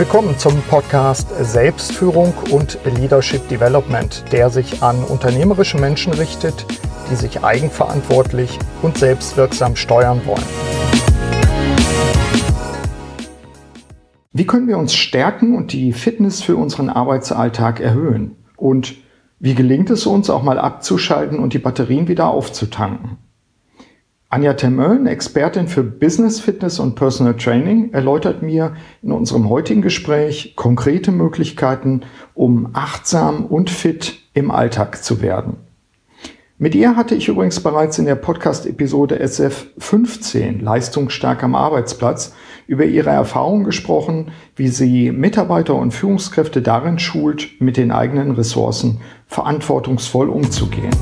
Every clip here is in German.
Willkommen zum Podcast Selbstführung und Leadership Development, der sich an unternehmerische Menschen richtet, die sich eigenverantwortlich und selbstwirksam steuern wollen. Wie können wir uns stärken und die Fitness für unseren Arbeitsalltag erhöhen? Und wie gelingt es uns auch mal abzuschalten und die Batterien wieder aufzutanken? Anja Termölln, Expertin für Business Fitness und Personal Training, erläutert mir in unserem heutigen Gespräch konkrete Möglichkeiten, um achtsam und fit im Alltag zu werden. Mit ihr hatte ich übrigens bereits in der Podcast-Episode SF15 Leistungsstark am Arbeitsplatz über ihre Erfahrungen gesprochen, wie sie Mitarbeiter und Führungskräfte darin schult, mit den eigenen Ressourcen verantwortungsvoll umzugehen.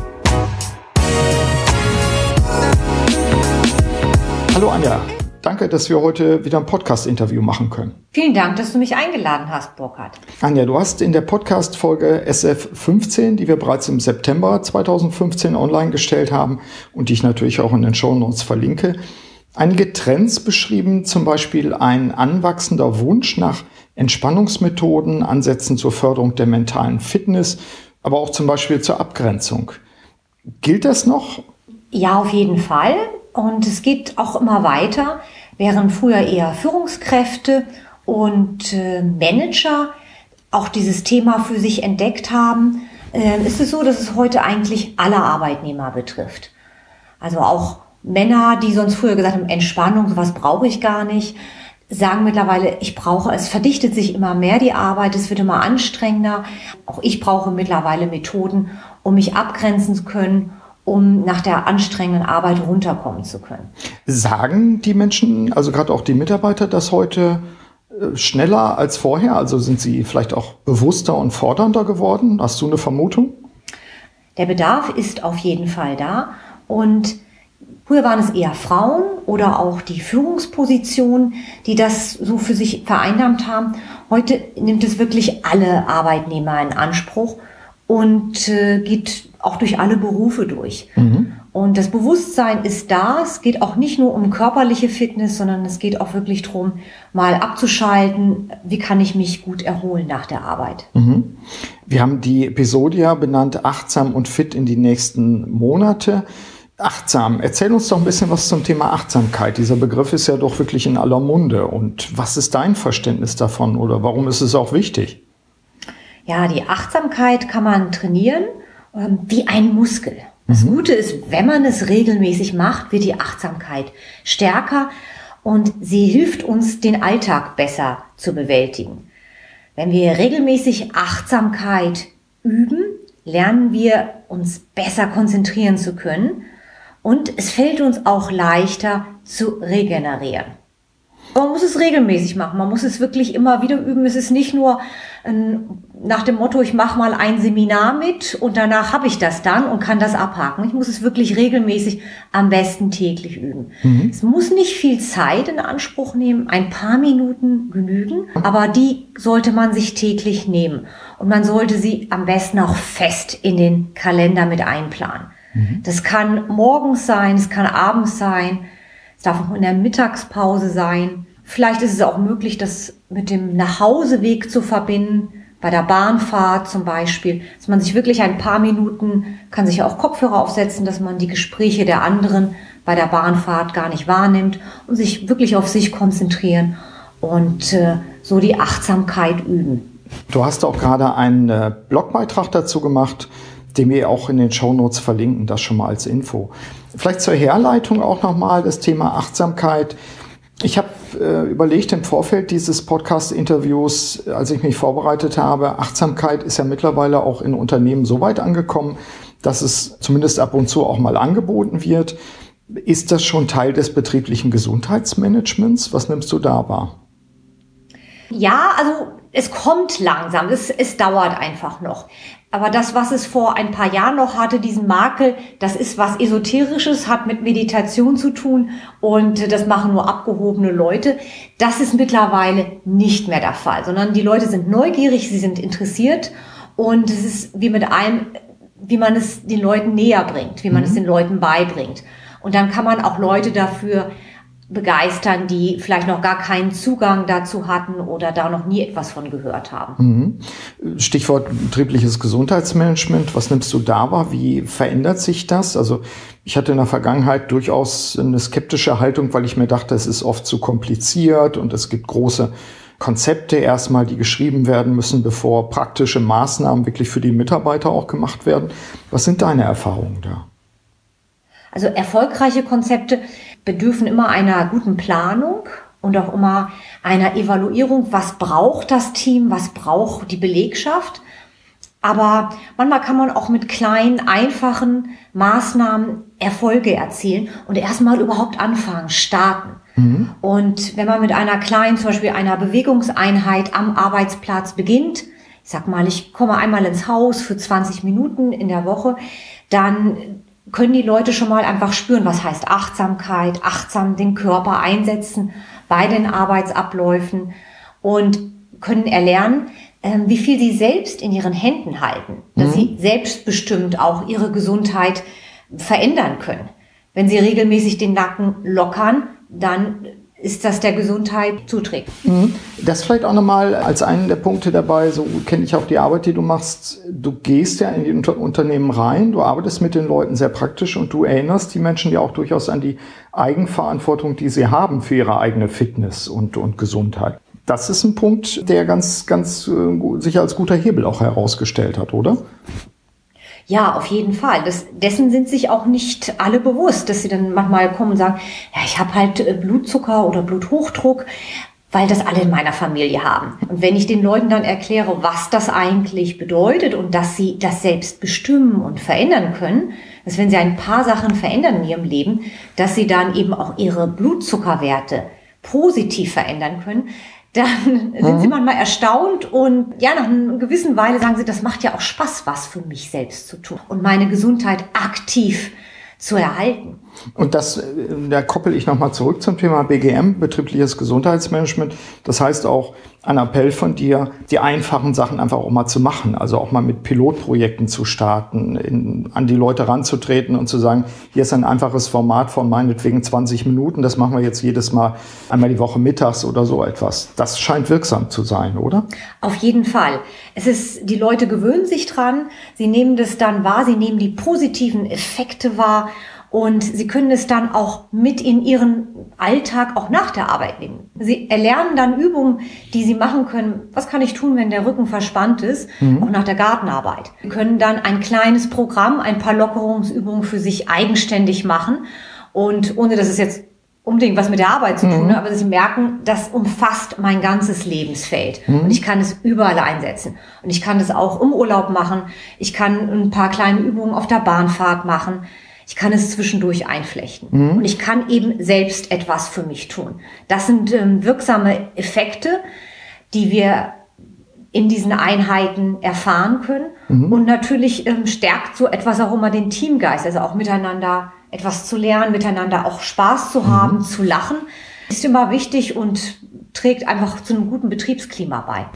Hallo Anja, danke, dass wir heute wieder ein Podcast-Interview machen können. Vielen Dank, dass du mich eingeladen hast, Burkhard. Anja, du hast in der Podcast-Folge SF15, die wir bereits im September 2015 online gestellt haben und die ich natürlich auch in den Show Notes verlinke, einige Trends beschrieben, zum Beispiel ein anwachsender Wunsch nach Entspannungsmethoden, Ansätzen zur Förderung der mentalen Fitness, aber auch zum Beispiel zur Abgrenzung. Gilt das noch? Ja, auf jeden Fall. Und es geht auch immer weiter, während früher eher Führungskräfte und äh, Manager auch dieses Thema für sich entdeckt haben, äh, ist es so, dass es heute eigentlich alle Arbeitnehmer betrifft. Also auch Männer, die sonst früher gesagt haben, Entspannung, sowas brauche ich gar nicht, sagen mittlerweile, ich brauche, es verdichtet sich immer mehr die Arbeit, es wird immer anstrengender. Auch ich brauche mittlerweile Methoden, um mich abgrenzen zu können um nach der anstrengenden Arbeit runterkommen zu können. Sagen die Menschen, also gerade auch die Mitarbeiter, das heute äh, schneller als vorher? Also sind sie vielleicht auch bewusster und fordernder geworden? Hast du eine Vermutung? Der Bedarf ist auf jeden Fall da und Früher waren es eher Frauen oder auch die Führungspositionen, die das so für sich vereinnahmt haben. Heute nimmt es wirklich alle Arbeitnehmer in Anspruch und äh, geht auch durch alle Berufe durch. Mhm. Und das Bewusstsein ist da. Es geht auch nicht nur um körperliche Fitness, sondern es geht auch wirklich darum, mal abzuschalten, wie kann ich mich gut erholen nach der Arbeit. Mhm. Wir haben die Episode ja benannt, achtsam und fit in die nächsten Monate. Achtsam. Erzähl uns doch ein bisschen was zum Thema Achtsamkeit. Dieser Begriff ist ja doch wirklich in aller Munde. Und was ist dein Verständnis davon oder warum ist es auch wichtig? Ja, die Achtsamkeit kann man trainieren ähm, wie ein Muskel. Das mhm. Gute ist, wenn man es regelmäßig macht, wird die Achtsamkeit stärker und sie hilft uns, den Alltag besser zu bewältigen. Wenn wir regelmäßig Achtsamkeit üben, lernen wir uns besser konzentrieren zu können und es fällt uns auch leichter zu regenerieren. Man muss es regelmäßig machen. Man muss es wirklich immer wieder üben. Es ist nicht nur ein, nach dem Motto, ich mache mal ein Seminar mit und danach habe ich das dann und kann das abhaken. Ich muss es wirklich regelmäßig, am besten täglich üben. Mhm. Es muss nicht viel Zeit in Anspruch nehmen, ein paar Minuten genügen, aber die sollte man sich täglich nehmen. Und man sollte sie am besten auch fest in den Kalender mit einplanen. Mhm. Das kann morgens sein, es kann abends sein, es darf auch in der Mittagspause sein. Vielleicht ist es auch möglich, das mit dem Nachhauseweg zu verbinden, bei der Bahnfahrt zum Beispiel, dass man sich wirklich ein paar Minuten, kann sich auch Kopfhörer aufsetzen, dass man die Gespräche der anderen bei der Bahnfahrt gar nicht wahrnimmt und sich wirklich auf sich konzentrieren und äh, so die Achtsamkeit üben. Du hast auch gerade einen äh, Blogbeitrag dazu gemacht, den wir auch in den Show Notes verlinken, das schon mal als Info. Vielleicht zur Herleitung auch nochmal das Thema Achtsamkeit. Ich habe äh, überlegt im Vorfeld dieses Podcast-Interviews, als ich mich vorbereitet habe, Achtsamkeit ist ja mittlerweile auch in Unternehmen so weit angekommen, dass es zumindest ab und zu auch mal angeboten wird. Ist das schon Teil des betrieblichen Gesundheitsmanagements? Was nimmst du da wahr? Ja, also es kommt langsam, es, es dauert einfach noch. Aber das, was es vor ein paar Jahren noch hatte, diesen Makel, das ist was Esoterisches, hat mit Meditation zu tun und das machen nur abgehobene Leute. Das ist mittlerweile nicht mehr der Fall, sondern die Leute sind neugierig, sie sind interessiert und es ist wie mit allem, wie man es den Leuten näher bringt, wie man mhm. es den Leuten beibringt. Und dann kann man auch Leute dafür begeistern, die vielleicht noch gar keinen Zugang dazu hatten oder da noch nie etwas von gehört haben. Mhm. Stichwort betriebliches Gesundheitsmanagement. Was nimmst du da wahr? Wie verändert sich das? Also ich hatte in der Vergangenheit durchaus eine skeptische Haltung, weil ich mir dachte, es ist oft zu kompliziert und es gibt große Konzepte erstmal, die geschrieben werden müssen, bevor praktische Maßnahmen wirklich für die Mitarbeiter auch gemacht werden. Was sind deine Erfahrungen da? Also erfolgreiche Konzepte bedürfen immer einer guten Planung und auch immer einer Evaluierung, was braucht das Team, was braucht die Belegschaft. Aber manchmal kann man auch mit kleinen, einfachen Maßnahmen Erfolge erzielen und erstmal überhaupt anfangen, starten. Mhm. Und wenn man mit einer kleinen, zum Beispiel einer Bewegungseinheit am Arbeitsplatz beginnt, ich sag mal, ich komme einmal ins Haus für 20 Minuten in der Woche, dann können die Leute schon mal einfach spüren, was heißt Achtsamkeit, achtsam den Körper einsetzen bei den Arbeitsabläufen und können erlernen, ähm, wie viel sie selbst in ihren Händen halten, dass mhm. sie selbstbestimmt auch ihre Gesundheit verändern können. Wenn sie regelmäßig den Nacken lockern, dann ist das der Gesundheit zuträglich. Mhm. Das vielleicht auch nochmal als einen der Punkte dabei, so kenne ich auch die Arbeit, die du machst. Du gehst ja in die Unter Unternehmen rein, du arbeitest mit den Leuten sehr praktisch und du erinnerst die Menschen ja auch durchaus an die Eigenverantwortung, die sie haben für ihre eigene Fitness und, und Gesundheit. Das ist ein Punkt, der ganz, ganz äh, sich als guter Hebel auch herausgestellt hat, oder? Ja, auf jeden Fall. Das, dessen sind sich auch nicht alle bewusst, dass sie dann manchmal kommen und sagen, ja, ich habe halt äh, Blutzucker oder Bluthochdruck, weil das alle in meiner Familie haben. Und wenn ich den Leuten dann erkläre, was das eigentlich bedeutet und dass sie das selbst bestimmen und verändern können, dass wenn sie ein paar Sachen verändern in ihrem Leben, dass sie dann eben auch ihre Blutzuckerwerte positiv verändern können, dann sind mhm. sie manchmal erstaunt und ja, nach einer gewissen Weile sagen sie, das macht ja auch Spaß, was für mich selbst zu tun und meine Gesundheit aktiv zu erhalten. Und das, äh, da koppel ich nochmal zurück zum Thema BGM, betriebliches Gesundheitsmanagement. Das heißt auch ein Appell von dir, die einfachen Sachen einfach auch mal zu machen. Also auch mal mit Pilotprojekten zu starten, in, an die Leute ranzutreten und zu sagen, hier ist ein einfaches Format von meinetwegen 20 Minuten. Das machen wir jetzt jedes Mal einmal die Woche mittags oder so etwas. Das scheint wirksam zu sein, oder? Auf jeden Fall. Es ist, die Leute gewöhnen sich dran. Sie nehmen das dann wahr. Sie nehmen die positiven Effekte wahr und sie können es dann auch mit in ihren Alltag auch nach der Arbeit nehmen. Sie erlernen dann Übungen, die sie machen können. Was kann ich tun, wenn der Rücken verspannt ist, mhm. auch nach der Gartenarbeit? Sie können dann ein kleines Programm, ein paar Lockerungsübungen für sich eigenständig machen und ohne dass es jetzt unbedingt was mit der Arbeit zu tun, mhm. aber sie merken, das umfasst mein ganzes Lebensfeld mhm. und ich kann es überall einsetzen und ich kann es auch im Urlaub machen. Ich kann ein paar kleine Übungen auf der Bahnfahrt machen. Ich kann es zwischendurch einflechten. Mhm. Und ich kann eben selbst etwas für mich tun. Das sind ähm, wirksame Effekte, die wir in diesen Einheiten erfahren können. Mhm. Und natürlich ähm, stärkt so etwas auch immer den Teamgeist, also auch miteinander etwas zu lernen, miteinander auch Spaß zu haben, mhm. zu lachen, ist immer wichtig und trägt einfach zu einem guten Betriebsklima bei.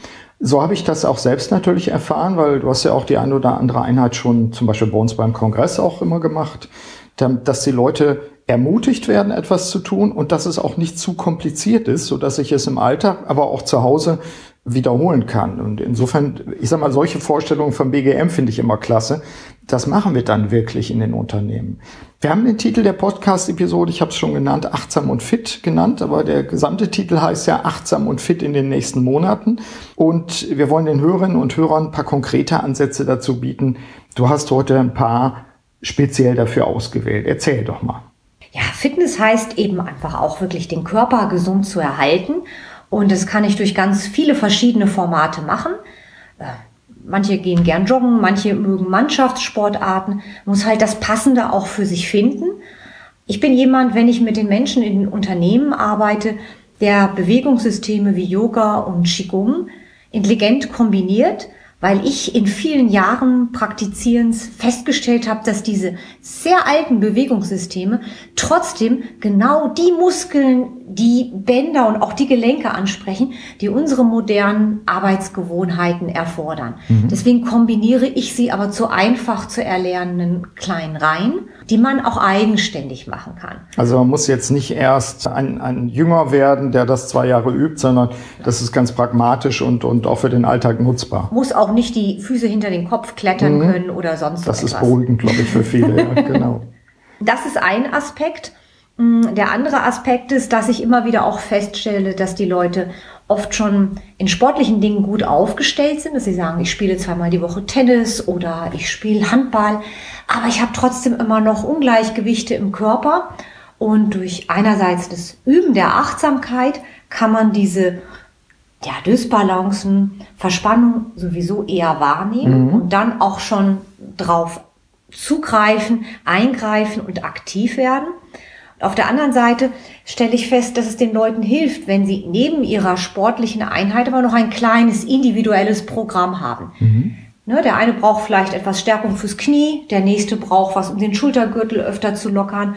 So habe ich das auch selbst natürlich erfahren, weil du hast ja auch die eine oder andere Einheit schon zum Beispiel bei uns beim Kongress auch immer gemacht, dass die Leute ermutigt werden, etwas zu tun und dass es auch nicht zu kompliziert ist, so dass ich es im Alltag, aber auch zu Hause wiederholen kann. Und insofern, ich sag mal, solche Vorstellungen vom BGM finde ich immer klasse. Das machen wir dann wirklich in den Unternehmen. Wir haben den Titel der Podcast-Episode, ich habe es schon genannt, achtsam und fit genannt, aber der gesamte Titel heißt ja achtsam und fit in den nächsten Monaten. Und wir wollen den Hörerinnen und Hörern ein paar konkrete Ansätze dazu bieten. Du hast heute ein paar speziell dafür ausgewählt. Erzähl doch mal. Ja, Fitness heißt eben einfach auch wirklich den Körper gesund zu erhalten und das kann ich durch ganz viele verschiedene Formate machen. Manche gehen gern joggen, manche mögen Mannschaftssportarten. Man muss halt das Passende auch für sich finden. Ich bin jemand, wenn ich mit den Menschen in den Unternehmen arbeite, der Bewegungssysteme wie Yoga und Qigong intelligent kombiniert, weil ich in vielen Jahren Praktizierens festgestellt habe, dass diese sehr alten Bewegungssysteme trotzdem genau die Muskeln die Bänder und auch die Gelenke ansprechen, die unsere modernen Arbeitsgewohnheiten erfordern. Mhm. Deswegen kombiniere ich sie aber zu einfach zu erlernenden kleinen Reihen, die man auch eigenständig machen kann. Also man muss jetzt nicht erst ein, ein Jünger werden, der das zwei Jahre übt, sondern das ist ganz pragmatisch und, und auch für den Alltag nutzbar. Muss auch nicht die Füße hinter den Kopf klettern mhm. können oder sonst das etwas. Das ist beruhigend, glaube ich, für viele. ja, genau. Das ist ein Aspekt. Mm, der andere Aspekt ist, dass ich immer wieder auch feststelle, dass die Leute oft schon in sportlichen Dingen gut aufgestellt sind, dass sie sagen, ich spiele zweimal die Woche Tennis oder ich spiele Handball, aber ich habe trotzdem immer noch Ungleichgewichte im Körper. Und durch einerseits das Üben der Achtsamkeit kann man diese ja, Dysbalancen, Verspannung sowieso eher wahrnehmen mhm. und dann auch schon drauf zugreifen, eingreifen und aktiv werden. Auf der anderen Seite stelle ich fest, dass es den Leuten hilft, wenn sie neben ihrer sportlichen Einheit aber noch ein kleines individuelles Programm haben. Mhm. Ne, der eine braucht vielleicht etwas Stärkung fürs Knie, der nächste braucht was, um den Schultergürtel öfter zu lockern.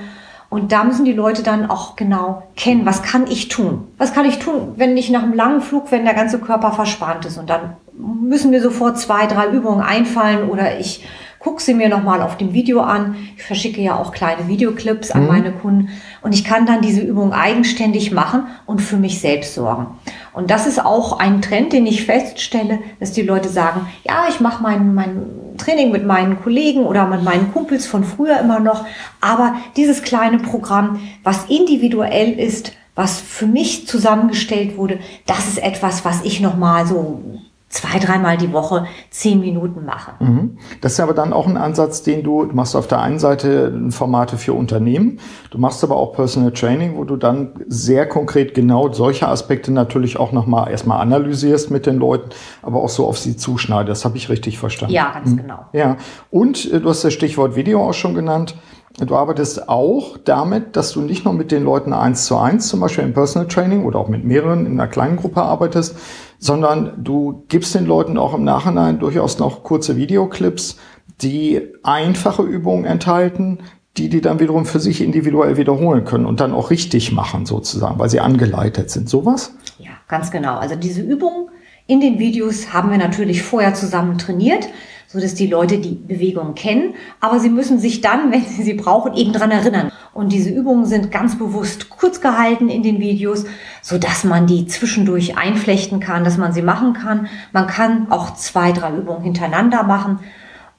Und da müssen die Leute dann auch genau kennen, was kann ich tun? Was kann ich tun, wenn ich nach einem langen Flug, wenn der ganze Körper verspannt ist? Und dann müssen mir sofort zwei, drei Übungen einfallen oder ich gucke sie mir nochmal auf dem Video an. Ich verschicke ja auch kleine Videoclips an mhm. meine Kunden und ich kann dann diese Übung eigenständig machen und für mich selbst sorgen. Und das ist auch ein Trend, den ich feststelle, dass die Leute sagen, ja, ich mache mein, mein Training mit meinen Kollegen oder mit meinen Kumpels von früher immer noch, aber dieses kleine Programm, was individuell ist, was für mich zusammengestellt wurde, das ist etwas, was ich nochmal so zwei, dreimal die Woche zehn Minuten mache. Mhm. Das ist aber dann auch ein Ansatz, den du, du machst auf der einen Seite Formate für Unternehmen, du machst aber auch Personal Training, wo du dann sehr konkret genau solche Aspekte natürlich auch nochmal erstmal analysierst mit den Leuten, aber auch so auf sie zuschneidest. Das habe ich richtig verstanden. Ja, ganz mhm. genau. Ja, und äh, du hast das Stichwort Video auch schon genannt. Du arbeitest auch damit, dass du nicht nur mit den Leuten eins zu eins, zum Beispiel im Personal Training oder auch mit mehreren in einer kleinen Gruppe arbeitest, sondern du gibst den Leuten auch im Nachhinein durchaus noch kurze Videoclips, die einfache Übungen enthalten, die die dann wiederum für sich individuell wiederholen können und dann auch richtig machen sozusagen, weil sie angeleitet sind. Sowas? Ja, ganz genau. Also diese Übungen in den Videos haben wir natürlich vorher zusammen trainiert so dass die Leute die Bewegung kennen, aber sie müssen sich dann, wenn sie sie brauchen, eben dran erinnern. Und diese Übungen sind ganz bewusst kurz gehalten in den Videos, so dass man die zwischendurch einflechten kann, dass man sie machen kann. Man kann auch zwei, drei Übungen hintereinander machen.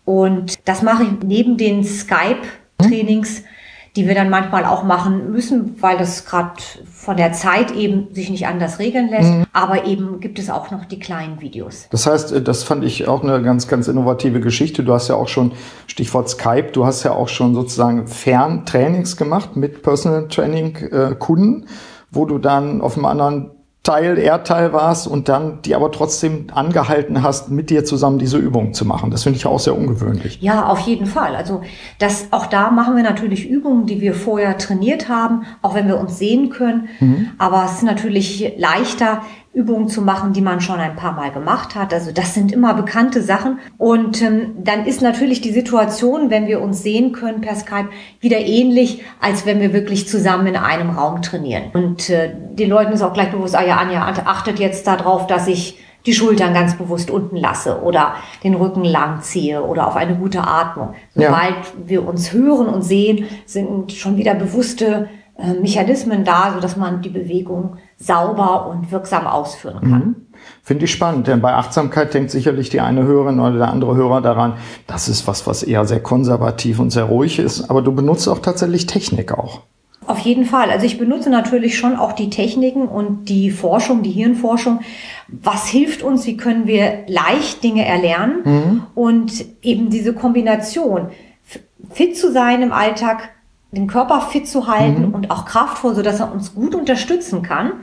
Und das mache ich neben den Skype-Trainings die wir dann manchmal auch machen müssen, weil das gerade von der Zeit eben sich nicht anders regeln lässt. Mhm. Aber eben gibt es auch noch die kleinen Videos. Das heißt, äh, das fand ich auch eine ganz, ganz innovative Geschichte. Du hast ja auch schon, Stichwort Skype, du hast ja auch schon sozusagen Ferntrainings gemacht mit Personal Training äh, Kunden, wo du dann auf einem anderen Teil, Erdteil warst und dann die aber trotzdem angehalten hast, mit dir zusammen diese Übung zu machen. Das finde ich auch sehr ungewöhnlich. Ja, auf jeden Fall. Also das, auch da machen wir natürlich Übungen, die wir vorher trainiert haben, auch wenn wir uns sehen können. Mhm. Aber es ist natürlich leichter, Übungen zu machen, die man schon ein paar Mal gemacht hat. Also das sind immer bekannte Sachen. Und ähm, dann ist natürlich die Situation, wenn wir uns sehen können per Skype, wieder ähnlich, als wenn wir wirklich zusammen in einem Raum trainieren. Und äh, den Leuten ist auch gleich bewusst, ah ja, Anja, achtet jetzt darauf, dass ich die Schultern ganz bewusst unten lasse oder den Rücken lang ziehe oder auf eine gute Atmung. Sobald ja. wir uns hören und sehen, sind schon wieder bewusste äh, Mechanismen da, so dass man die Bewegung sauber und wirksam ausführen kann. Mhm. Finde ich spannend, denn bei Achtsamkeit denkt sicherlich die eine Hörerin oder der andere Hörer daran, das ist was, was eher sehr konservativ und sehr ruhig ist, aber du benutzt auch tatsächlich Technik auch. Auf jeden Fall. Also ich benutze natürlich schon auch die Techniken und die Forschung, die Hirnforschung. Was hilft uns? Wie können wir leicht Dinge erlernen? Mhm. Und eben diese Kombination, fit zu sein im Alltag, den Körper fit zu halten mhm. und auch kraftvoll, so dass er uns gut unterstützen kann.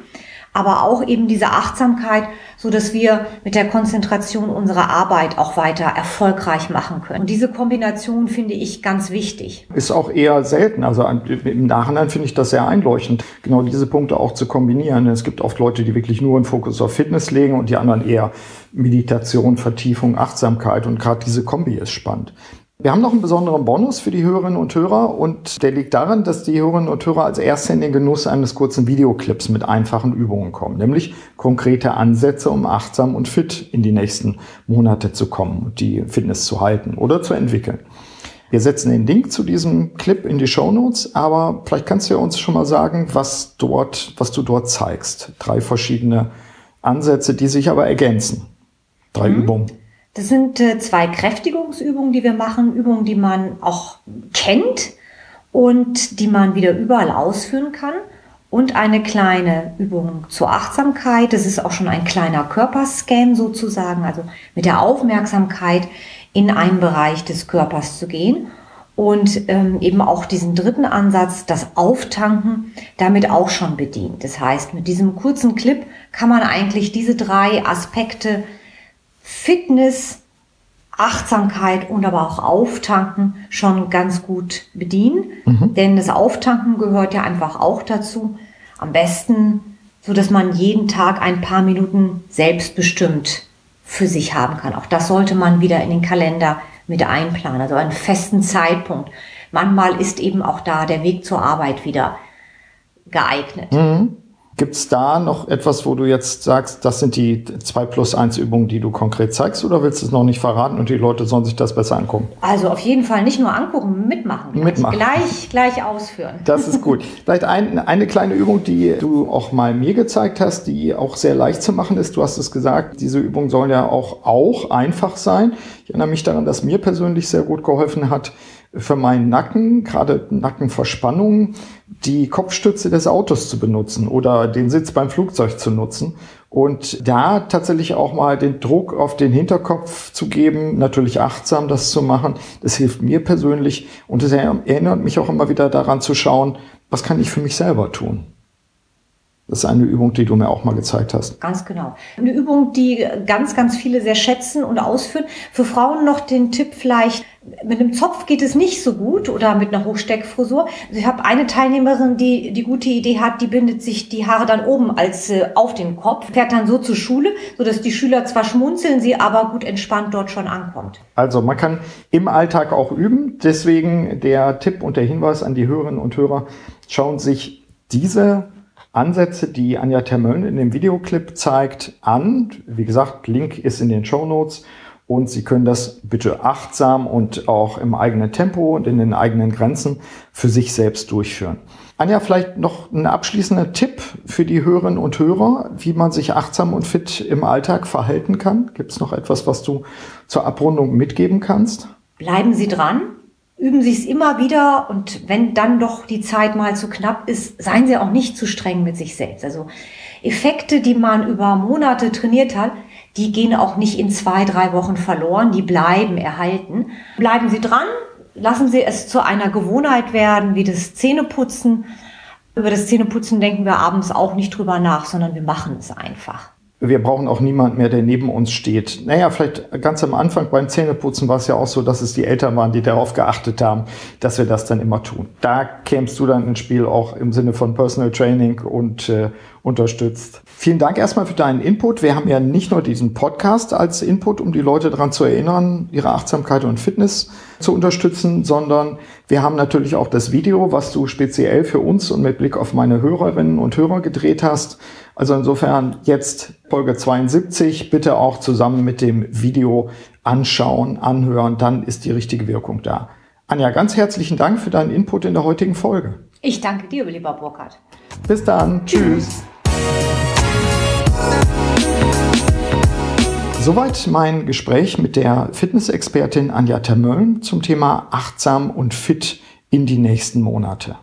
Aber auch eben diese Achtsamkeit, so dass wir mit der Konzentration unsere Arbeit auch weiter erfolgreich machen können. Und diese Kombination finde ich ganz wichtig. Ist auch eher selten. Also im Nachhinein finde ich das sehr einleuchtend, genau diese Punkte auch zu kombinieren. Es gibt oft Leute, die wirklich nur einen Fokus auf Fitness legen und die anderen eher Meditation, Vertiefung, Achtsamkeit. Und gerade diese Kombi ist spannend. Wir haben noch einen besonderen Bonus für die Hörerinnen und Hörer und der liegt darin, dass die Hörerinnen und Hörer als erste in den Genuss eines kurzen Videoclips mit einfachen Übungen kommen, nämlich konkrete Ansätze, um achtsam und fit in die nächsten Monate zu kommen und die Fitness zu halten oder zu entwickeln. Wir setzen den Link zu diesem Clip in die Show Notes, aber vielleicht kannst du ja uns schon mal sagen, was dort, was du dort zeigst. Drei verschiedene Ansätze, die sich aber ergänzen. Drei mhm. Übungen. Das sind äh, zwei Kräftigungsübungen, die wir machen, Übungen, die man auch kennt und die man wieder überall ausführen kann. Und eine kleine Übung zur Achtsamkeit. Das ist auch schon ein kleiner Körperscan sozusagen, also mit der Aufmerksamkeit in einen Bereich des Körpers zu gehen. Und ähm, eben auch diesen dritten Ansatz, das Auftanken, damit auch schon bedient. Das heißt, mit diesem kurzen Clip kann man eigentlich diese drei Aspekte Fitness, Achtsamkeit und aber auch Auftanken schon ganz gut bedienen. Mhm. Denn das Auftanken gehört ja einfach auch dazu. Am besten, so dass man jeden Tag ein paar Minuten selbstbestimmt für sich haben kann. Auch das sollte man wieder in den Kalender mit einplanen, also einen festen Zeitpunkt. Manchmal ist eben auch da der Weg zur Arbeit wieder geeignet. Mhm. Gibt es da noch etwas, wo du jetzt sagst, das sind die 2 plus 1 Übungen, die du konkret zeigst, oder willst du es noch nicht verraten und die Leute sollen sich das besser angucken? Also auf jeden Fall nicht nur angucken, mitmachen. Mitmachen. Gleich, gleich ausführen. Das ist gut. Vielleicht ein, eine kleine Übung, die du auch mal mir gezeigt hast, die auch sehr leicht zu machen ist. Du hast es gesagt, diese Übungen sollen ja auch, auch einfach sein. Ich erinnere mich daran, dass mir persönlich sehr gut geholfen hat, für meinen Nacken, gerade Nackenverspannungen, die Kopfstütze des Autos zu benutzen oder den Sitz beim Flugzeug zu nutzen und da tatsächlich auch mal den Druck auf den Hinterkopf zu geben, natürlich achtsam das zu machen. Das hilft mir persönlich und es erinnert mich auch immer wieder daran zu schauen, was kann ich für mich selber tun. Das ist eine Übung, die du mir auch mal gezeigt hast. Ganz genau. Eine Übung, die ganz, ganz viele sehr schätzen und ausführen. Für Frauen noch den Tipp vielleicht, mit einem Zopf geht es nicht so gut oder mit einer Hochsteckfrisur. Also ich habe eine Teilnehmerin, die die gute Idee hat, die bindet sich die Haare dann oben als äh, auf den Kopf, fährt dann so zur Schule, sodass die Schüler zwar schmunzeln, sie aber gut entspannt dort schon ankommt. Also man kann im Alltag auch üben. Deswegen der Tipp und der Hinweis an die Hörerinnen und Hörer, schauen sich diese Ansätze, die Anja Termölln in dem Videoclip zeigt, an. Wie gesagt, Link ist in den Show Notes und Sie können das bitte achtsam und auch im eigenen Tempo und in den eigenen Grenzen für sich selbst durchführen. Anja, vielleicht noch ein abschließender Tipp für die Hörerinnen und Hörer, wie man sich achtsam und fit im Alltag verhalten kann. Gibt es noch etwas, was du zur Abrundung mitgeben kannst? Bleiben Sie dran üben Sie es immer wieder und wenn dann doch die Zeit mal zu knapp ist, seien Sie auch nicht zu streng mit sich selbst. Also Effekte, die man über Monate trainiert hat, die gehen auch nicht in zwei, drei Wochen verloren, die bleiben erhalten. Bleiben Sie dran, lassen Sie es zu einer Gewohnheit werden, wie das Zähneputzen. Über das Zähneputzen denken wir abends auch nicht drüber nach, sondern wir machen es einfach wir brauchen auch niemand mehr, der neben uns steht. Naja, vielleicht ganz am Anfang beim Zähneputzen war es ja auch so, dass es die Eltern waren, die darauf geachtet haben, dass wir das dann immer tun. Da kämst du dann ins Spiel auch im Sinne von Personal Training und äh, unterstützt. Vielen Dank erstmal für deinen Input. Wir haben ja nicht nur diesen Podcast als Input, um die Leute daran zu erinnern, ihre Achtsamkeit und Fitness zu unterstützen, sondern wir haben natürlich auch das Video, was du speziell für uns und mit Blick auf meine Hörerinnen und Hörer gedreht hast. Also insofern jetzt Folge 72 bitte auch zusammen mit dem Video anschauen, anhören, dann ist die richtige Wirkung da. Anja, ganz herzlichen Dank für deinen Input in der heutigen Folge. Ich danke dir, lieber Burkhard. Bis dann. Tschüss. Soweit mein Gespräch mit der Fitnessexpertin Anja Termölln zum Thema achtsam und fit in die nächsten Monate.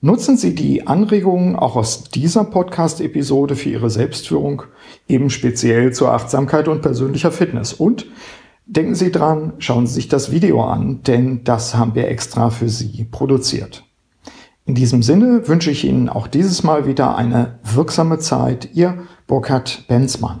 Nutzen Sie die Anregungen auch aus dieser Podcast-Episode für Ihre Selbstführung, eben speziell zur Achtsamkeit und persönlicher Fitness. Und denken Sie dran, schauen Sie sich das Video an, denn das haben wir extra für Sie produziert. In diesem Sinne wünsche ich Ihnen auch dieses Mal wieder eine wirksame Zeit. Ihr Burkhard Benzmann.